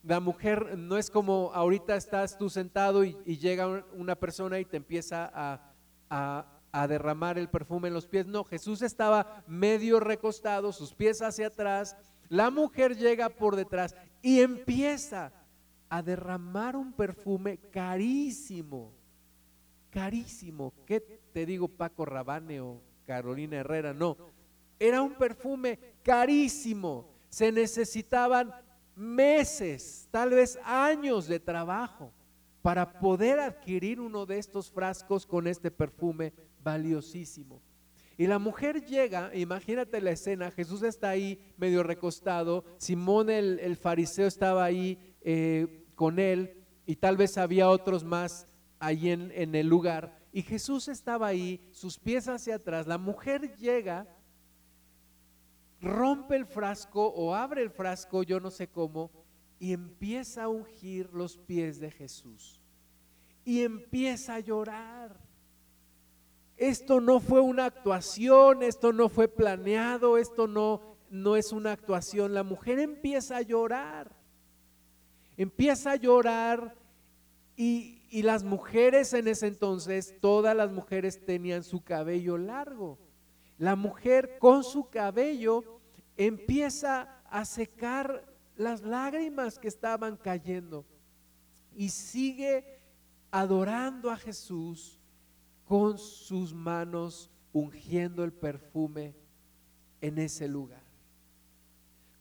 la mujer no es como ahorita estás tú sentado y, llega una persona y te empieza a, a derramar el perfume en los pies. No, Jesús estaba medio recostado, sus pies hacia atrás. La mujer llega por detrás y empieza a derramar un perfume carísimo, carísimo. ¿Qué te digo Paco Rabane o Carolina Herrera? No, era un perfume carísimo. Se necesitaban meses, tal vez años de trabajo para poder adquirir uno de estos frascos con este perfume valiosísimo. Y la mujer llega, imagínate la escena, Jesús está ahí medio recostado, Simón el, fariseo estaba ahí eh, con él y tal vez había otros más ahí en, en el lugar. Y Jesús estaba ahí, sus pies hacia atrás, la mujer llega rompe el frasco o abre el frasco, yo no sé cómo, y empieza a ungir los pies de Jesús. Y empieza a llorar. Esto no fue una actuación, esto no fue planeado, esto no, no es una actuación. La mujer empieza a llorar. Empieza a llorar y, y las mujeres en ese entonces, todas las mujeres tenían su cabello largo. La mujer con su cabello empieza a secar las lágrimas que estaban cayendo y sigue adorando a Jesús con sus manos ungiendo el perfume en ese lugar.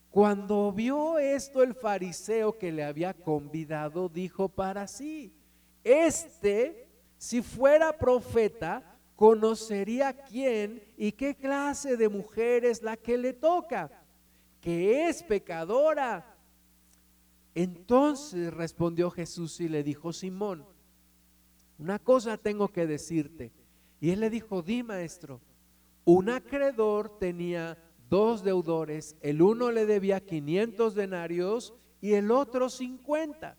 Cuando vio esto el fariseo que le había convidado, dijo para sí, este, si fuera profeta, conocería quién y qué clase de mujer es la que le toca, que es pecadora. Entonces respondió Jesús y le dijo, Simón, una cosa tengo que decirte. Y él le dijo, di maestro, un acreedor tenía dos deudores, el uno le debía 500 denarios y el otro 50.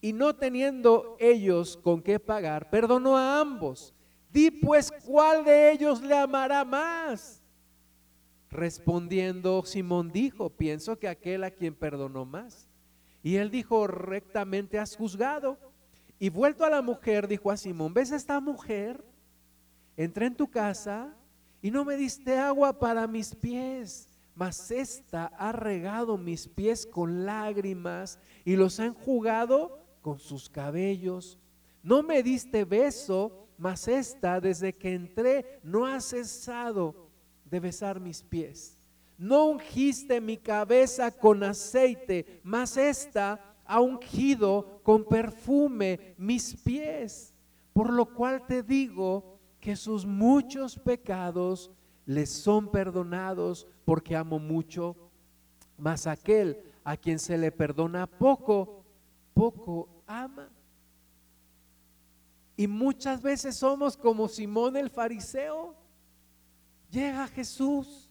Y no teniendo ellos con qué pagar, perdonó a ambos. Di pues cuál de ellos le amará más. Respondiendo Simón dijo, pienso que aquel a quien perdonó más. Y él dijo, rectamente has juzgado. Y vuelto a la mujer, dijo a Simón, ¿ves esta mujer? Entré en tu casa y no me diste agua para mis pies, mas esta ha regado mis pies con lágrimas y los ha enjugado con sus cabellos. No me diste beso mas esta desde que entré no ha cesado de besar mis pies. No ungiste mi cabeza con aceite, mas esta ha ungido con perfume mis pies. Por lo cual te digo que sus muchos pecados les son perdonados porque amo mucho. Mas aquel a quien se le perdona poco, poco ama. Y muchas veces somos como Simón el fariseo. Llega Jesús.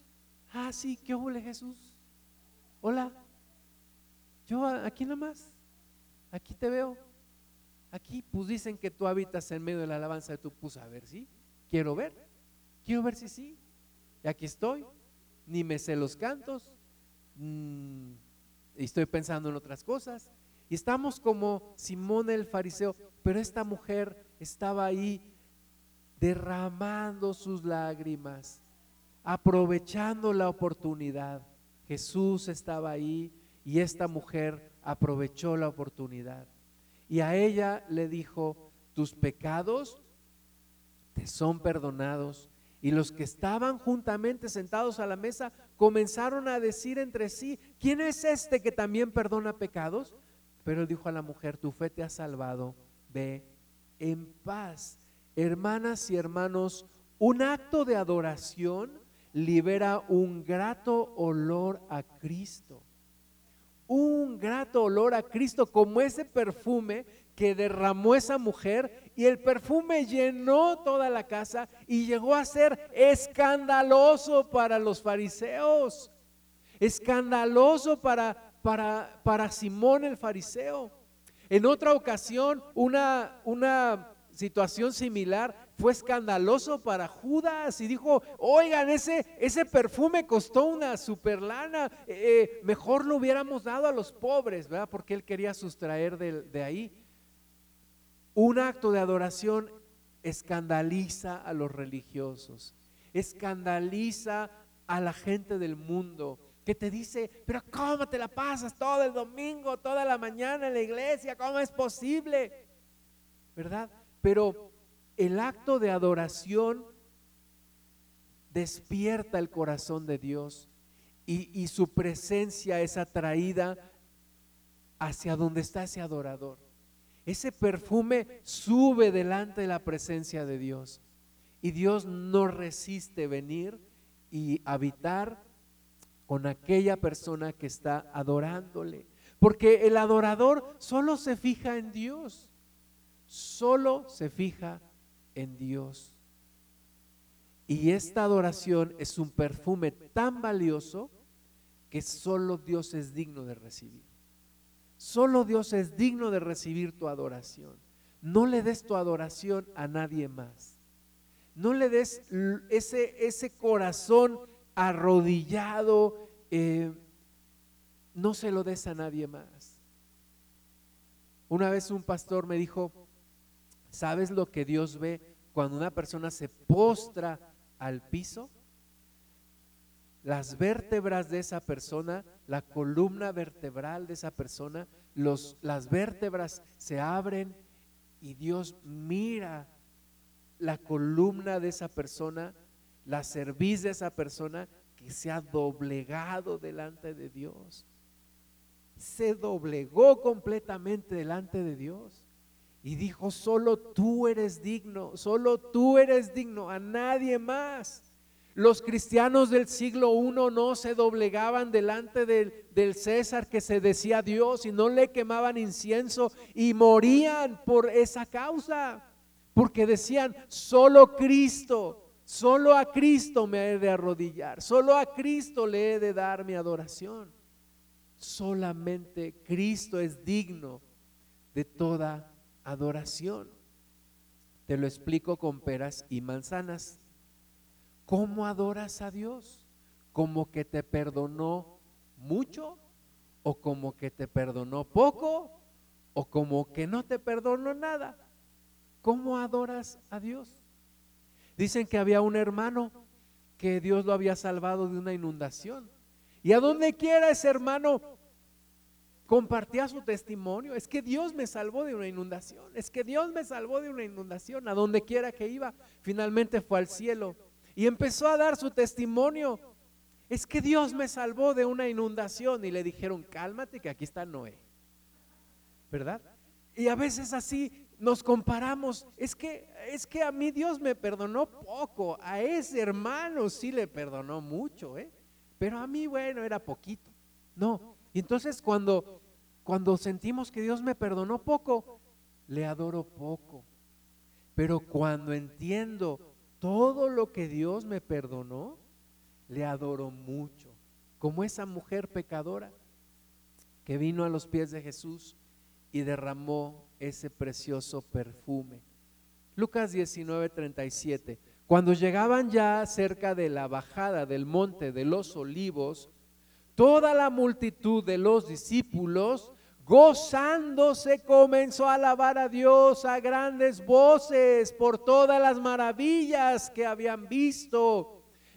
Ah, sí, ¿qué huele Jesús? Hola. Yo aquí nomás. Aquí te veo. Aquí, pues dicen que tú habitas en medio de la alabanza de tu pues a ver si, quiero ver, quiero ver si sí. Y aquí estoy, ni me sé los cantos, mm, estoy pensando en otras cosas. Y estamos como Simón el fariseo, pero esta mujer estaba ahí derramando sus lágrimas, aprovechando la oportunidad. Jesús estaba ahí y esta mujer aprovechó la oportunidad. Y a ella le dijo, tus pecados te son perdonados. Y los que estaban juntamente sentados a la mesa comenzaron a decir entre sí, ¿quién es este que también perdona pecados? Pero él dijo a la mujer, tu fe te ha salvado, ve en paz. Hermanas y hermanos, un acto de adoración libera un grato olor a Cristo un grato olor a Cristo, como ese perfume que derramó esa mujer y el perfume llenó toda la casa y llegó a ser escandaloso para los fariseos, escandaloso para, para, para Simón el fariseo. En otra ocasión, una, una situación similar, fue escandaloso para Judas y dijo, oigan, ese, ese perfume costó una super lana, eh, eh, mejor lo hubiéramos dado a los pobres, ¿verdad? Porque él quería sustraer de, de ahí. Un acto de adoración escandaliza a los religiosos, escandaliza a la gente del mundo que te dice, pero ¿cómo te la pasas todo el domingo, toda la mañana en la iglesia? ¿Cómo es posible? ¿Verdad? Pero el acto de adoración despierta el corazón de Dios y, su presencia es atraída hacia donde está ese adorador. Ese perfume sube delante de la presencia de Dios y Dios no resiste venir y habitar con aquella persona que está adorándole. Porque el adorador solo se fija en Dios, solo se fija en Dios. Y esta adoración es un perfume tan valioso que solo Dios es digno de recibir. Solo Dios es digno de recibir tu adoración. No le des tu adoración a nadie más. No le des ese, ese corazón arrodillado, eh, no se lo des a nadie más. Una vez un pastor me dijo, ¿Sabes lo que Dios ve cuando una persona se postra al piso? Las vértebras de esa persona, la columna vertebral de esa persona, los, las vértebras se abren y Dios mira la columna de esa persona, la cerviz de esa persona que se ha doblegado delante de Dios. Se doblegó completamente delante de Dios. Y dijo, solo tú eres digno, solo tú eres digno, a nadie más. Los cristianos del siglo I no se doblegaban delante del, del, César que se decía Dios y no le quemaban incienso y morían por esa causa, porque decían, solo Cristo, solo a Cristo me he de arrodillar, solo a Cristo le he de dar mi adoración. Solamente Cristo es digno de toda adoración. Te lo explico con peras y manzanas. ¿Cómo adoras a Dios? ¿Como que te perdonó mucho? ¿O como que te perdonó poco? ¿O como que no te perdonó nada? ¿Cómo adoras a Dios? Dicen que había un hermano que Dios lo había salvado de una inundación. Y a donde quiera ese hermano compartía su testimonio. Es que Dios me salvó de una inundación. Es que Dios me salvó de una inundación. A donde quiera que iba, finalmente fue al cielo. Y empezó a dar su testimonio. Es que Dios me salvó de una inundación. Y le dijeron, cálmate que aquí está Noé. ¿Verdad? Y a veces así nos comparamos. Es que, es que a mí Dios me perdonó poco. A ese hermano sí le perdonó mucho. ¿eh? Pero a mí, bueno, era poquito. No, Y entonces cuando, cuando sentimos que Dios me perdonó poco, le adoro poco. Pero cuando entiendo todo lo que Dios me perdonó, le adoro mucho. Como esa mujer pecadora que vino a los pies de Jesús y derramó ese precioso perfume. Lucas 19, 37. Cuando llegaban ya cerca de la bajada del monte de los olivos, toda la multitud de los discípulos, gozándose, comenzó a alabar a Dios a grandes voces por todas las maravillas que habían visto,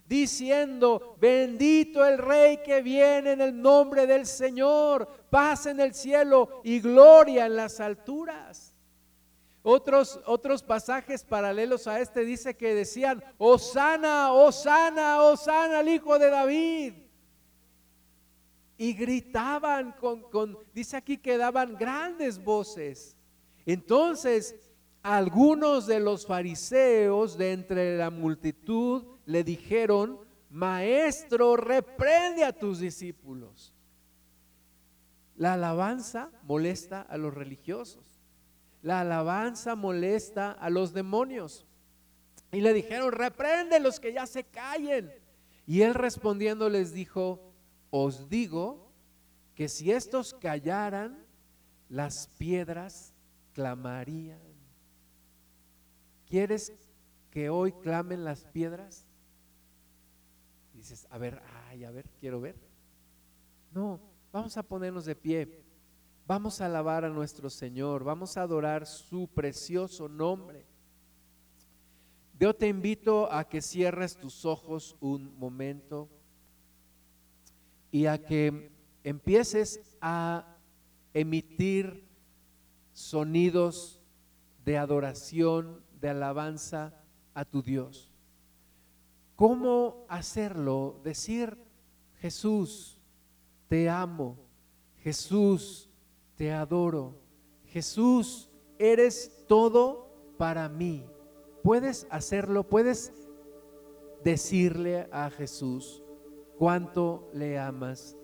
diciendo, bendito el Rey que viene en el nombre del Señor, paz en el cielo y gloria en las alturas. Otros, otros pasajes paralelos a este dice que decían, Osana, Osana, Osana al hijo de David. Y gritaban con, con, dice aquí que daban grandes voces. Entonces, algunos de los fariseos de entre la multitud le dijeron, maestro, reprende a tus discípulos. La alabanza molesta a los religiosos. La alabanza molesta a los demonios. Y le dijeron, reprende los que ya se callen. Y él respondiendo les dijo, os digo que si estos callaran, las piedras clamarían. ¿Quieres que hoy clamen las piedras? Dices, a ver, ay, a ver, quiero ver. No, vamos a ponernos de pie. Vamos a alabar a nuestro Señor, vamos a adorar su precioso nombre. Yo te invito a que cierres tus ojos un momento y a que empieces a emitir sonidos de adoración, de alabanza a tu Dios. ¿Cómo hacerlo? Decir, Jesús, te amo. Jesús, te adoro. Jesús, eres todo para mí. Puedes hacerlo, puedes decirle a Jesús cuánto le amas,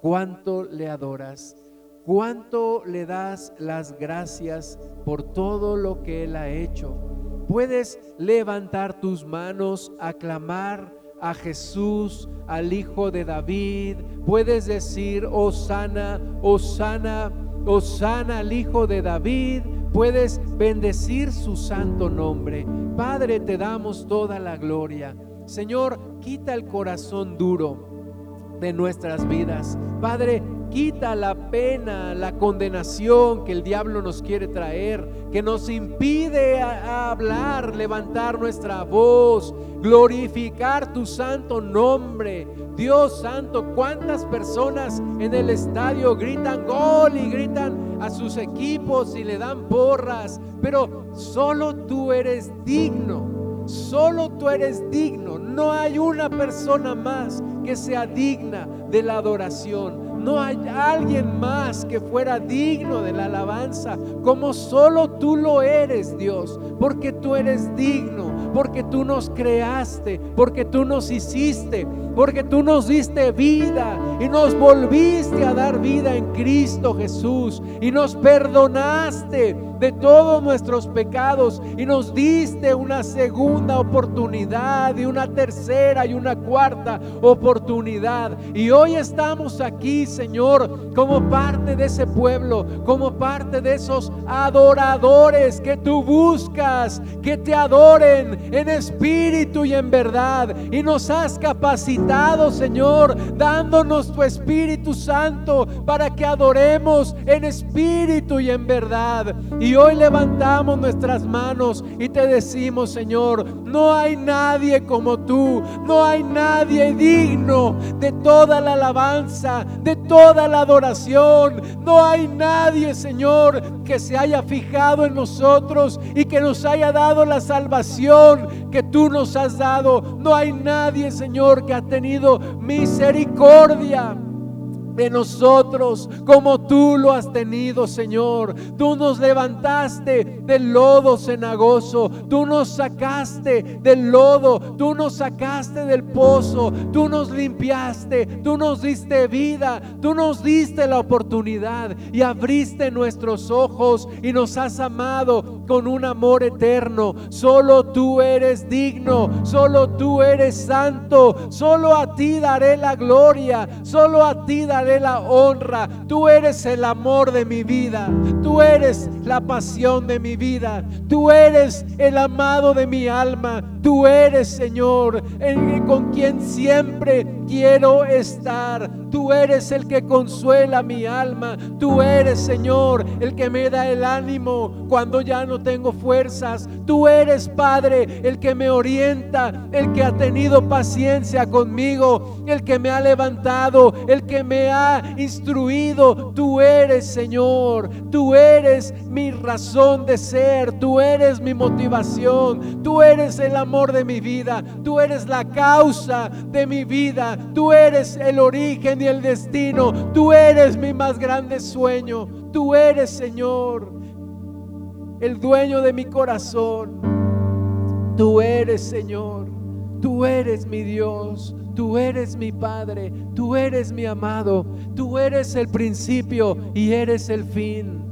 cuánto le adoras, cuánto le das las gracias por todo lo que Él ha hecho. Puedes levantar tus manos, aclamar a Jesús, al Hijo de David. Puedes decir, Osana, Osana Osana al Hijo de David, puedes bendecir su santo nombre. Padre, te damos toda la gloria. Señor, quita el corazón duro de nuestras vidas. Padre, quita la pena, la condenación que el diablo nos quiere traer, que nos impide hablar, levantar nuestra voz, glorificar tu santo nombre. Dios santo, cuántas personas en el estadio gritan gol y gritan a sus equipos y le dan porras, pero solo tú eres digno, solo tú eres digno. No hay una persona más que sea digna de la adoración. No hay alguien más que fuera digno de la alabanza, como solo tú lo eres, Dios, porque tú eres digno, porque tú nos creaste, porque tú nos hiciste, porque tú nos diste vida y nos volviste a dar vida en Cristo Jesús y nos perdonaste de todos nuestros pecados y nos diste una segunda oportunidad y una tercera y una cuarta oportunidad. Y hoy estamos aquí, Señor, como parte de ese pueblo, como parte de esos adoradores que tú buscas, que te adoren en espíritu y en verdad. Y nos has capacitado, Señor, dándonos tu Espíritu Santo para que adoremos en espíritu y en verdad. Y hoy levantamos nuestras manos y te decimos, Señor, no hay nadie como tú, no hay nadie digno de toda la alabanza, de toda la adoración. No hay nadie, Señor, que se haya fijado en nosotros y que nos haya dado la salvación que tú nos has dado. No hay nadie, Señor, que ha tenido misericordia time. De nosotros como tú lo has tenido, Señor. Tú nos levantaste del lodo cenagoso, tú nos sacaste del lodo, tú nos sacaste del pozo, tú nos limpiaste, tú nos diste vida, tú nos diste la oportunidad y abriste nuestros ojos y nos has amado con un amor eterno. Solo tú eres digno, solo tú eres santo, solo a ti daré la gloria, solo a ti daré la honra. Tú eres el amor de mi vida. Tú eres la pasión de mi vida. Tú eres el amado de mi alma. Tú eres, Señor, el con quien siempre quiero estar. Tú eres el que consuela mi alma. Tú eres, Señor, el que me da el ánimo cuando ya no tengo fuerzas. Tú eres, Padre, el que me orienta, el que ha tenido paciencia conmigo, el que me ha levantado, el que me ha instruido. Tú eres, Señor. Tú eres mi razón de ser. Tú eres mi motivación. Tú eres el amor de mi vida. Tú eres la causa de mi vida. Tú eres el origen y el destino. Tú eres mi más grande sueño. Tú eres, Señor, el dueño de mi corazón. Tú eres, Señor. Tú eres mi Dios. Tú eres mi Padre, tú eres mi amado, tú eres el principio y eres el fin.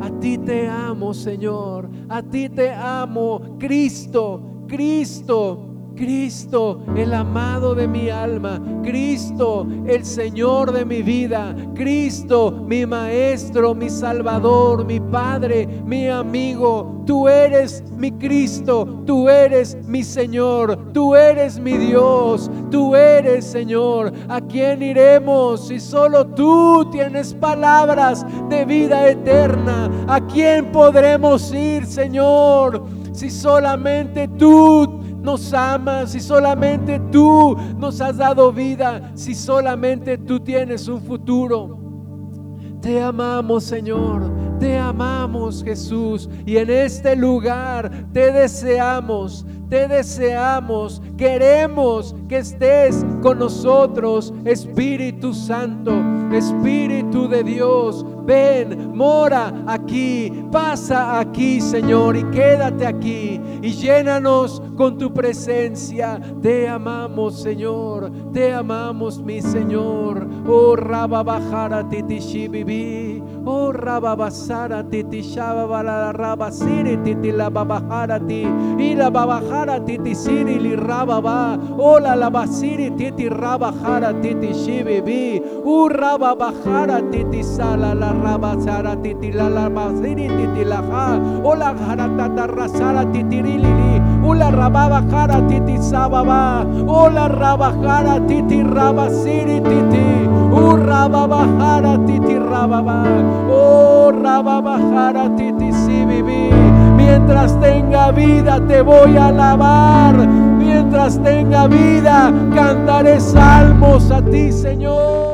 A ti te amo, Señor, a ti te amo, Cristo, Cristo. Cristo, el amado de mi alma, Cristo, el Señor de mi vida, Cristo, mi Maestro, mi Salvador, mi Padre, mi amigo. Tú eres mi Cristo, tú eres mi Señor, tú eres mi Dios, tú eres Señor. ¿A quién iremos si solo tú tienes palabras de vida eterna? ¿A quién podremos ir, Señor? Si solamente tú nos amas, si solamente tú nos has dado vida, si solamente tú tienes un futuro. Te amamos, Señor. Te amamos, Jesús. Y en este lugar te deseamos. Te deseamos. Queremos que estés con nosotros, Espíritu Santo. Espíritu de Dios, ven, mora aquí, pasa aquí, Señor, y quédate aquí y llénanos con tu presencia. Te amamos, Señor, te amamos, mi Señor. Oh, Rabba Bajara Titishibibi, oh, Rabba Basara Titishabala Rabba Siri Titila Babajara Ti, y la Babajara Titisiri li Rabba Ba, oh, la Labasiri Titi Rabba Jara Titishibibi, oh, Rabba Bajara Titisala la Rabba Sara Titila la Basiri Titilaja, oh, la Jaratata Rasara Titirilili, Ula rababa jara titi sababa. Ola rabajara titi rabasiri titi. U rababa jara titi rababa. Oh rababa jara titi si viví. Mientras tenga vida te voy a alabar. Mientras tenga vida cantaré salmos a ti, Señor.